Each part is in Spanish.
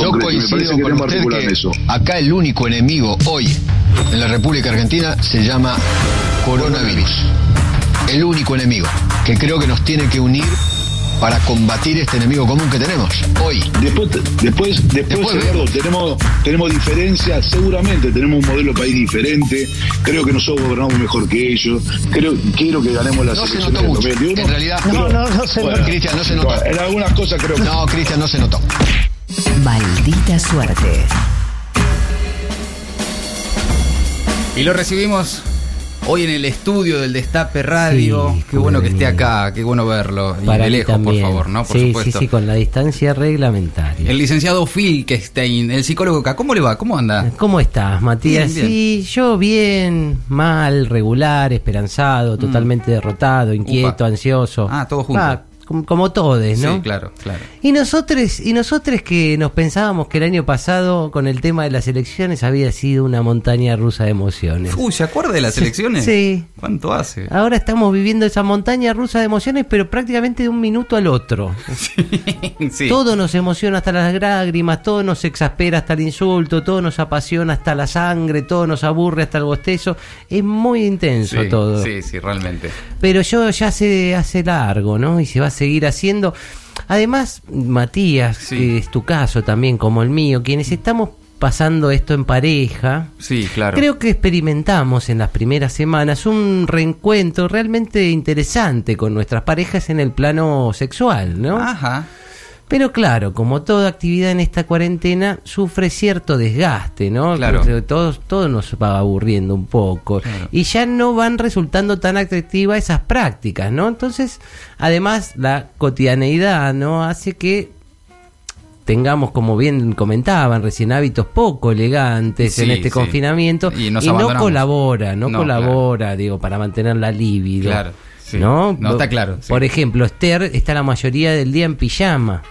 Yo coincido con usted que eso. acá el único enemigo hoy en la República Argentina se llama coronavirus. El único enemigo que creo que nos tiene que unir para combatir este enemigo común que tenemos hoy. Después, después, después, tenemos, tenemos diferencias, seguramente tenemos un modelo de país diferente, creo que nosotros gobernamos mejor que ellos, creo, quiero que ganemos las no elecciones del 2021. En realidad, no, no, no se notó. Cristian, no se notó. En algunas cosas creo que... No, Cristian, no se notó. Maldita suerte. Y lo recibimos hoy en el estudio del Destape Radio. qué bueno que esté acá, qué bueno verlo. Y de lejos, por favor, ¿no? Por sí, supuesto. sí, sí, con la distancia reglamentaria. El licenciado Phil Kestein, el psicólogo acá. ¿Cómo le va? ¿Cómo anda? ¿Cómo estás, Matías? Sí, yo bien, mal, regular, esperanzado, mm. totalmente derrotado, inquieto, ansioso. Ah, todo junto como, todos, ¿no? Sí, claro, claro. Y nosotros, y nosotros que nos pensábamos que el año pasado con el tema de las elecciones había sido una montaña rusa de emociones. Uy, ¿se acuerda de las elecciones? Sí. ¿Cuánto hace? Ahora estamos viviendo esa montaña rusa de emociones, pero prácticamente de un minuto al otro. Sí, Todo nos emociona hasta las lágrimas, todo nos exaspera hasta el insulto, todo nos apasiona hasta la sangre, todo nos aburre hasta el bostezo. Es muy intenso todo. Sí, sí, realmente. Pero yo ya se hace largo, ¿no? Y se va a seguir haciendo. Además, Matías, que es tu caso también como el mío, quienes estamos pasando esto en pareja, sí, claro. creo que experimentamos en las primeras semanas un reencuentro realmente interesante con nuestras parejas en el plano sexual, ¿no? Ajá. Pero claro, como toda actividad en esta cuarentena, sufre cierto desgaste, ¿no? Claro. Todos, todo nos va aburriendo un poco. Y ya no van resultando tan atractivas esas prácticas, ¿no? Entonces, además, la cotidianeidad, ¿no? Hace que tengamos, como bien comentaban recién, hábitos poco elegantes en este confinamiento y, no colabora, no, colabora, digo, para mantener la libido. Claro. ¿No? No está claro. Por ejemplo, Esther está la mayoría del día en pijama.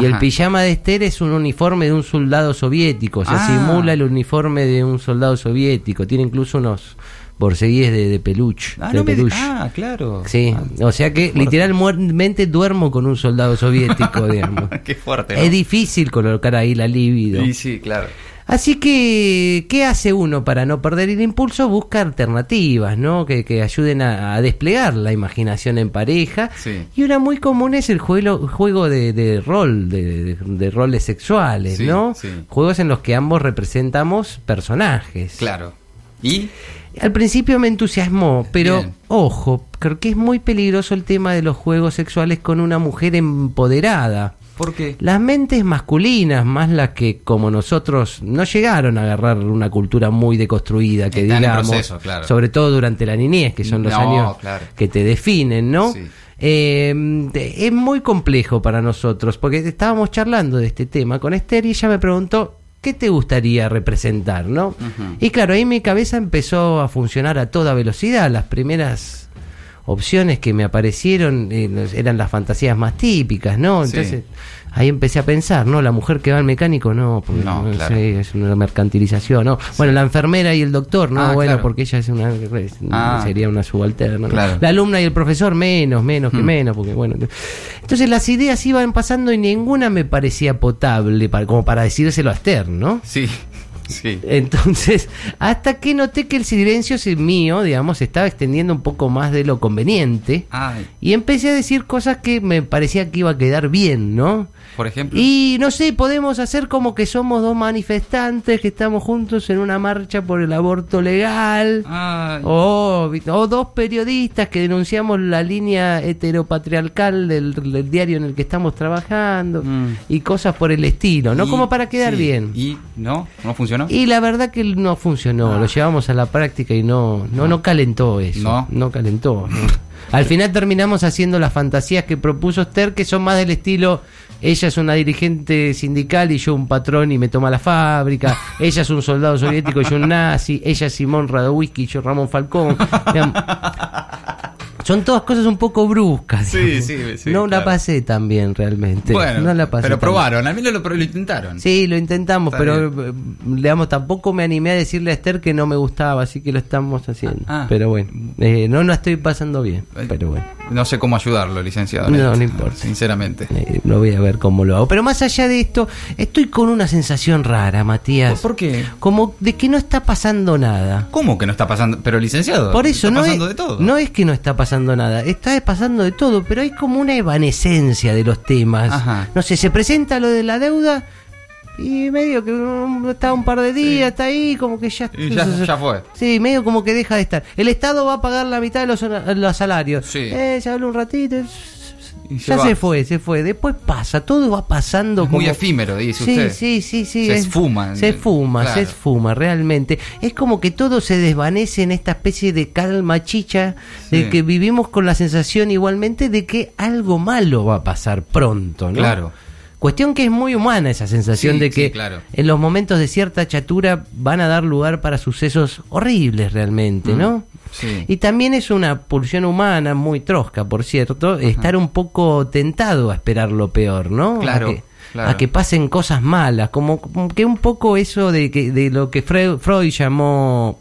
Y el pijama de Esther es un uniforme de un soldado soviético, o sea, ah. simula el uniforme de un soldado soviético. Tiene incluso unos borceguíes de, peluche. Ah, de ah, claro. Sí, ah, o sea que literalmente duermo con un soldado soviético, digamos. Qué fuerte. Es difícil colocar ahí la libido. Sí, sí, claro. Así que, ¿qué hace uno para no perder el impulso? Busca alternativas, ¿no? Que, que ayuden a, desplegar la imaginación en pareja. Y una muy común es el juego, juego de, rol, de, roles sexuales, ¿no? Juegos en los que ambos representamos personajes. Claro. ¿Y? Al principio me entusiasmó, pero ojo, creo que es muy peligroso el tema de los juegos sexuales con una mujer empoderada. ¿Por qué? Las mentes masculinas, más las que como nosotros no llegaron a agarrar una cultura muy deconstruida, que digamos, sobre todo durante la niñez, que son los años que te definen, ¿no? Eh, es muy complejo para nosotros, porque estábamos charlando de este tema con Esther y ella me preguntó, ¿qué te gustaría representar, no? Y claro, ahí mi cabeza empezó a funcionar a toda velocidad, las primeras opciones que me aparecieron eh, eran las fantasías más típicas, ¿no? Entonces ahí empecé a pensar, ¿no? La mujer que va al mecánico, no, porque no, es una mercantilización, ¿no? Bueno, la enfermera y el doctor, no, ah, bueno, porque ella es una ah. sería una subalterna. La alumna y el profesor menos, menos que hmm. menos, porque bueno. Entonces las ideas iban pasando y ninguna me parecía potable para, como para decírselo a Esther, ¿no? Sí. Entonces, hasta que noté que el silencio mío, digamos, estaba extendiendo un poco más de lo conveniente. Y empecé a decir cosas que me parecía que iba a quedar bien, ¿no? Por ejemplo. Y no sé, podemos hacer como que somos dos manifestantes que estamos juntos en una marcha por el aborto legal. O, dos periodistas que denunciamos la línea heteropatriarcal del, diario en el que estamos trabajando. Mm. Y cosas por el estilo, ¿no? como para quedar bien. ¿Y no? ¿No funcionó? Y la verdad que no funcionó. Ah. Lo llevamos a la práctica y no, no, no calentó eso. No. No calentó. Al final terminamos haciendo las fantasías que propuso Esther, que son más del estilo ella es una dirigente sindical y yo un patrón y me toma la fábrica. Ella es un soldado soviético y yo un nazi. Ella es Simón Radowisky y yo Ramón Falcón. Son todas cosas un poco bruscas. Sí, sí, sí. No la pasé tan bien realmente. Bueno, no la pasé pero probaron, al menos lo, lo, intentaron. Sí, lo intentamos, pero eh, digamos, tampoco me animé a decirle a Esther que no me gustaba, así que lo estamos haciendo. Ah. Pero bueno, eh, no, no estoy pasando bien. Eh, pero bueno. No sé cómo ayudarlo, licenciado. No, no importa. Sinceramente. no voy a ver cómo lo hago. Pero más allá de esto, estoy con una sensación rara, Matías. ¿Por qué? Como de que no está pasando nada. ¿Cómo que no está pasando? Pero licenciado. Por eso no es, de todo. no es que no está pasando nada, está pasando de todo, pero hay como una evanescencia de los temas. No sé, se presenta lo de la deuda y medio que está un par de días, está ahí, como que ya, ya, fue. Sí, medio como que deja de estar. El Estado va a pagar la mitad de los, los salarios. Sí. Eh, se habla un ratito, ya se fue, se fue. Después pasa, todo va pasando. muy efímero, dice usted. Sí, sí, sí. Se esfuma. Se esfuma, se esfuma, realmente. Es como que todo se desvanece en esta especie de calma chicha, de que vivimos con la sensación igualmente de que algo malo va a pasar pronto, ¿no? Claro. Cuestión que es muy humana esa sensación de que en los momentos de cierta chatura van a dar lugar para sucesos horribles realmente, mm. ¿no? Y también es una pulsión humana muy trosca, por cierto, estar un poco tentado a esperar lo peor, ¿no? Claro. A que, pasen cosas malas, como, que un poco eso de, que, de lo que Freud, llamó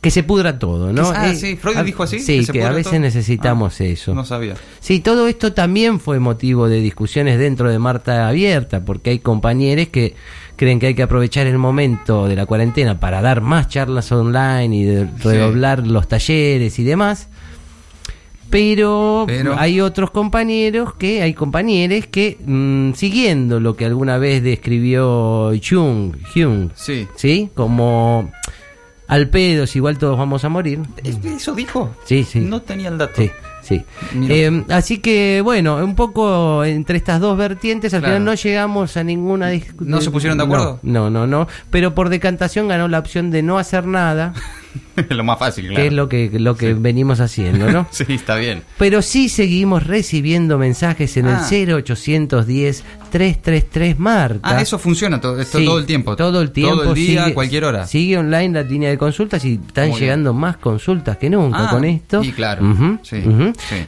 que se pudra todo, ¿no? Ah, eh, sí, Freud dijo así. Sí, que, a veces necesitamos ah, eso. No sabía. Sí, todo esto también fue motivo de discusiones dentro de Marta Abierta, porque hay compañeros que creen que hay que aprovechar el momento de la cuarentena para dar más charlas online y de redoblar los talleres y demás. Pero, hay otros compañeros que, hay compañeros que, mm, siguiendo lo que alguna vez describió Jung, Jung sí. ¿sí? Como al pedo, si igual todos vamos a morir. ¿Eso dijo? Sí, sí. No tenía el dato. Sí. Sí. Eh, así que, bueno, un poco entre estas dos vertientes, al final no llegamos a ninguna discusión. ¿No se pusieron de acuerdo? No, no, no, Pero por decantación ganó la opción de no hacer nada. lo más fácil, claro. Que es lo que, lo que venimos haciendo, ¿no? sí, está bien. Pero sí seguimos recibiendo mensajes en el 0810 ah. 333 Marta. Ah, eso funciona todo, esto, todo el tiempo. Todo el tiempo. Todo el día, a cualquier hora. Sigue online la línea de consultas y están llegando más consultas que nunca ah, con esto. Y claro. sí,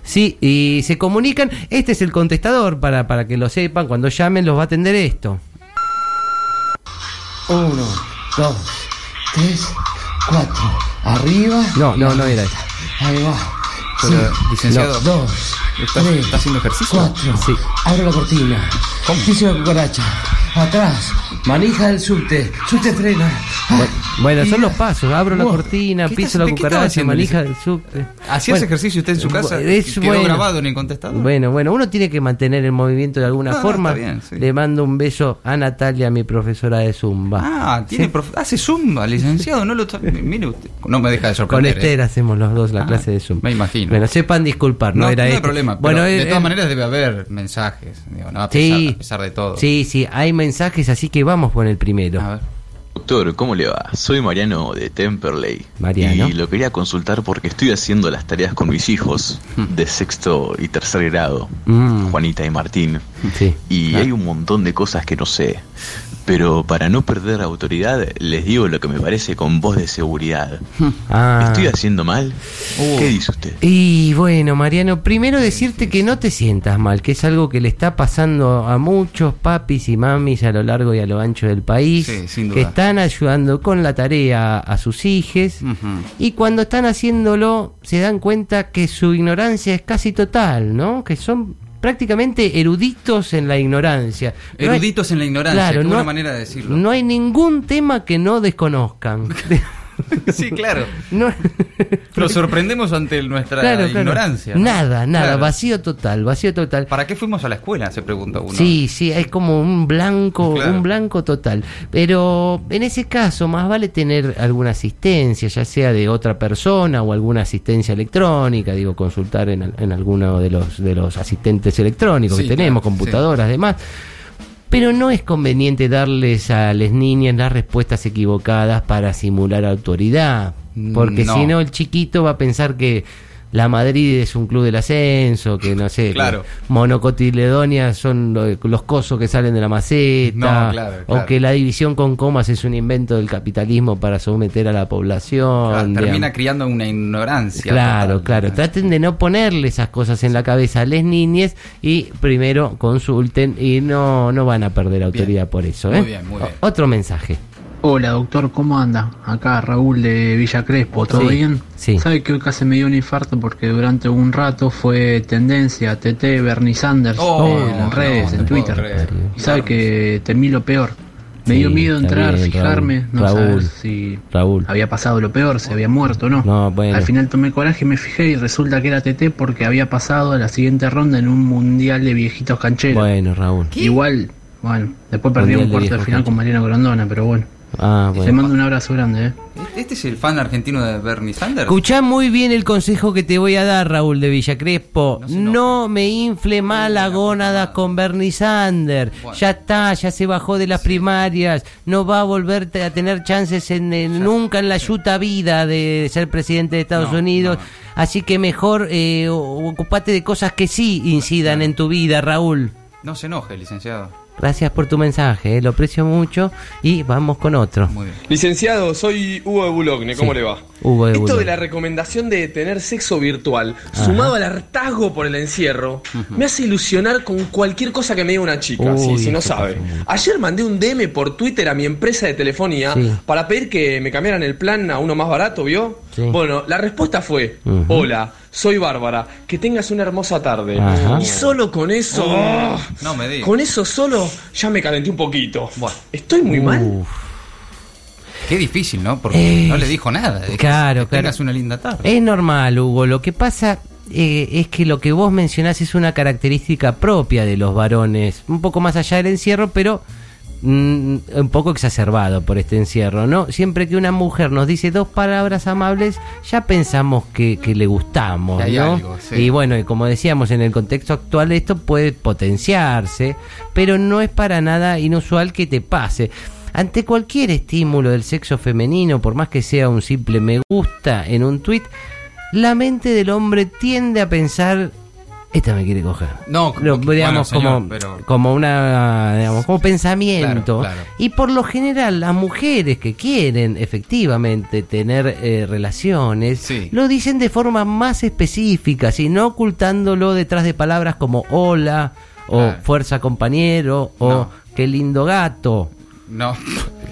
sí. y se comunican. Este es el contestador para, para que lo sepan. Cuando llamen los va a atender esto. Uno, dos, tres, cuatro. Arriba. No, no, no era Ahí va. Pero, licenciado. dos. ¿Está, ¿Está haciendo ejercicio? Cuatro. Sí. Abro la cortina. ¿Cómo? Piso de cucaracha. Atrás. Manija del subte. Subte frena. Bueno, son los pasos. Abro la cortina, piso la cucaracha, manija del subte. ¿Hacía ese ejercicio usted en su casa? Es, ¿Quedó grabado en el contestador? Bueno, bueno, uno tiene que mantener el movimiento de alguna forma. Le mando un beso a Natalia, mi profesora de Zumba. Ah, ¿tiene hace Zumba, licenciado. No lo Mire usted, no me deja de sorprender. Con Esther ¿eh? hacemos los dos la ah, clase de Zumba. Me imagino. Bueno, sepan disculpar, no, era no hay problema. Bueno, de todas maneras debe haber mensajes, digo, ¿no? a, pesar, de todo. Sí, sí, hay mensajes, así que vamos con el primero. A ver. Doctor, ¿cómo le va? Soy Mariano de Temperley. Mariano. Y lo quería consultar porque estoy haciendo las tareas con mis hijos hmm. de sexto y tercer grado, mm. Juanita y Martín. Sí. Y hay un montón de cosas que no sé. Pero para no perder autoridad, les digo lo que me parece con voz de seguridad. Ah. ¿Estoy haciendo mal? Uh. ¿Qué dice usted? Y bueno, Mariano, primero decirte que no te sientas mal, que es algo que le está pasando a muchos papis y mamis a lo largo y a lo ancho del país, que están ayudando con la tarea a sus hijos y cuando están haciéndolo se dan cuenta que su ignorancia es casi total, ¿no? Que son prácticamente eruditos en la ignorancia. eruditos en la ignorancia, claro, no, manera de decirlo. No hay ningún tema que no desconozcan. sí, claro. No. Lo sorprendemos ante nuestra ignorancia. Nada, nada, vacío total, vacío total. ¿Para qué fuimos a la escuela? Se pregunta uno. Sí, sí, es como un blanco, un blanco total. Pero en ese caso, más vale tener alguna asistencia, ya sea de otra persona o alguna asistencia electrónica, digo, consultar en, en alguno de los, de los asistentes electrónicos que tenemos, computadoras, demás pero no es conveniente darles a las niñas las respuestas equivocadas para simular autoridad, porque si no el chiquito va a pensar que la Madrid es un club del ascenso, que no sé, claro. monocotiledonia son los, cosos que salen de la maceta, o que la división con comas es un invento del capitalismo para someter a la población. termina criando una ignorancia. Claro, claro. Traten de no ponerle esas cosas en la cabeza a las niñas y primero consulten y no, no van a perder autoridad por eso. ¿eh? Muy bien, muy bien. Otro mensaje. Hola doctor, ¿cómo anda? Acá Raúl de Villa Crespo, ¿todo bien? Sí. ¿Sabe que hoy casi me dio un infarto porque durante un rato fue tendencia TT Bernie Sanders oh, en redes, en Twitter? y sabe que temí lo peor. Me dio miedo entrar, fijarme, no saber si había pasado lo peor, si había muerto o no. no bueno. Al final tomé coraje y me fijé y resulta que era TT porque había pasado a la siguiente ronda en un mundial de viejitos cancheros. Bueno, Raúl. Igual, bueno, después perdí un cuarto de final con Mariano Grondona, pero bueno. Ah, Te mando un abrazo grande, ¿eh? ¿Este es el fan argentino de Bernie Sanders? Escuchá muy bien el consejo que te voy a dar, Raúl de Villa Crespo. No, me infle mal la gónada con Bernie Sanders. Ya está, ya se bajó de las primarias. No va a volver a tener chances en, nunca en la yuta vida de ser presidente de Estados Unidos. Así que mejor eh, ocupate de cosas que sí incidan en tu vida, Raúl. No se enoje, licenciado. Gracias por tu mensaje, eh, lo aprecio mucho y vamos con otro. Licenciado, soy Hugo de Bulogne, ¿cómo le va? Hugo de Esto de la recomendación de tener sexo virtual, sumado al hartazgo por el encierro, me hace ilusionar con cualquier cosa que me diga una chica, si, no sabe. Ayer mandé un DM por Twitter a mi empresa de telefonía para pedir que me cambiaran el plan a uno más barato, ¿vio? Bueno, la respuesta fue, hola soy Bárbara, que tengas una hermosa tarde. Y solo con eso, oh, no me con eso solo ya me calenté un poquito. Estoy muy mal. Qué difícil, ¿no? Porque no le dijo nada. claro, que tengas una linda tarde. Es normal, Hugo. Lo que pasa eh, es que lo que vos mencionás es una característica propia de los varones, un poco más allá del encierro, pero Mm, un poco exacerbado por este encierro, ¿no? Siempre que una mujer nos dice dos palabras amables, ya pensamos que, le gustamos, ¿no? Y bueno, y como decíamos, en el contexto actual esto puede potenciarse, pero no es para nada inusual que te pase. Ante cualquier estímulo del sexo femenino, por más que sea un simple me gusta en un tuit, la mente del hombre tiende a pensar esta me quiere coger. No, digamos como, como una digamos, como pensamiento. Y por lo general las mujeres que quieren efectivamente tener eh, relaciones lo dicen de forma más específica, y no ocultándolo detrás de palabras como hola o fuerza compañero o qué lindo gato. No.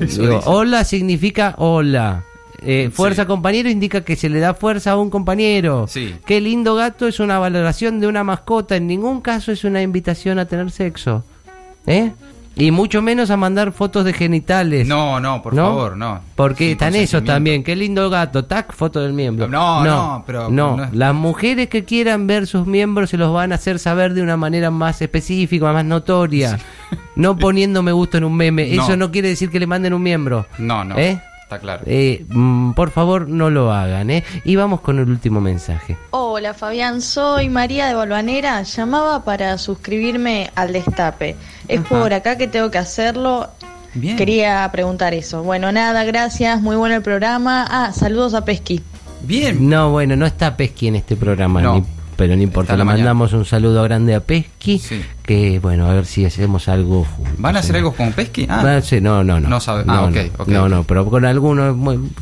hola significa hola. Eh, fuerza compañero indica que se le da fuerza a un compañero. Sí. Qué lindo gato es una valoración de una mascota. En ningún caso es una invitación a tener sexo. ¿Eh? Y mucho menos a mandar fotos de genitales. No, no, por favor, no. Porque están esos también. Qué lindo gato. Tac, foto del miembro. No, no, pero. No, las mujeres que quieran ver sus miembros se los van a hacer saber de una manera más específica, más notoria. No poniendo me gusta en un meme. Eso no quiere decir que le manden un miembro. No, no. ¿Eh? Está claro. Eh, mm, por favor, no lo hagan, ¿eh? Y vamos con el último mensaje. Hola, Fabián. Soy María de Bolvanera. Llamaba para suscribirme al Destape. Es por acá que tengo que hacerlo. Bien. Quería preguntar eso. Bueno, nada, gracias. Muy bueno el programa. Ah, saludos a Pesqui. Bien. No, bueno, no está Pesqui en este programa, no. pero no importa. Le mandamos un saludo grande a Pesqui, sí que, bueno, a ver si hacemos algo. ¿Van a hacer algo con Pesky? Ah, no, no, no. No sabe. Ah, okay, no, no, pero con algunos.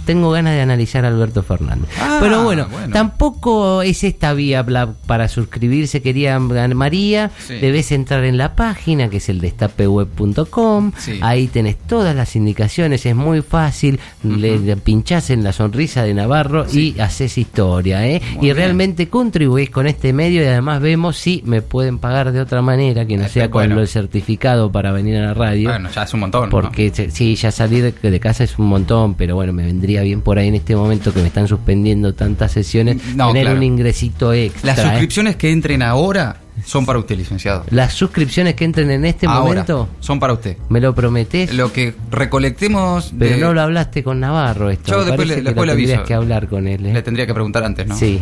tengo ganas de analizar a Alberto Fernández. Ah, pero bueno, tampoco es esta vía para suscribirse. Quería María, debes entrar en la página que es el destapeweb.com. Ahí tenés todas las indicaciones, es muy fácil. Le, pinchás en la sonrisa de Navarro y haces historia, ¿eh? y realmente contribuís con este medio y además vemos si me pueden pagar de otra manera que no sea con el certificado para venir a la radio. Bueno, ya es un montón. Porque sí, ya salir de, casa es un montón, pero bueno, me vendría bien por ahí en este momento que me están suspendiendo tantas sesiones, tener un ingresito extra. Las ¿eh? suscripciones que entren ahora son para usted, licenciado. Las suscripciones que entren en este momento son para usted. ¿Me lo prometés? Lo que recolectemos. Pero no lo hablaste con Navarro esto. Yo después, le, después que hablar con él. ¿eh? Le tendría que preguntar antes, ¿no? Sí.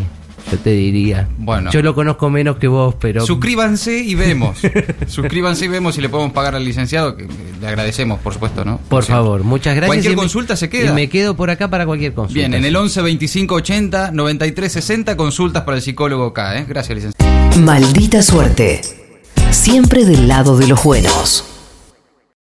Yo te diría. Bueno. Yo lo conozco menos que vos, pero. Suscríbanse y vemos. Suscríbanse y vemos si le podemos pagar al licenciado. Que le agradecemos, por supuesto, ¿no? Por, favor, muchas gracias. Cualquier consulta se queda. Y me quedo por acá para cualquier consulta. Bien, en el 11 25 80 93 60 consultas para el psicólogo acá, ¿eh? Gracias, licenciado. Maldita suerte. Siempre del lado de los buenos.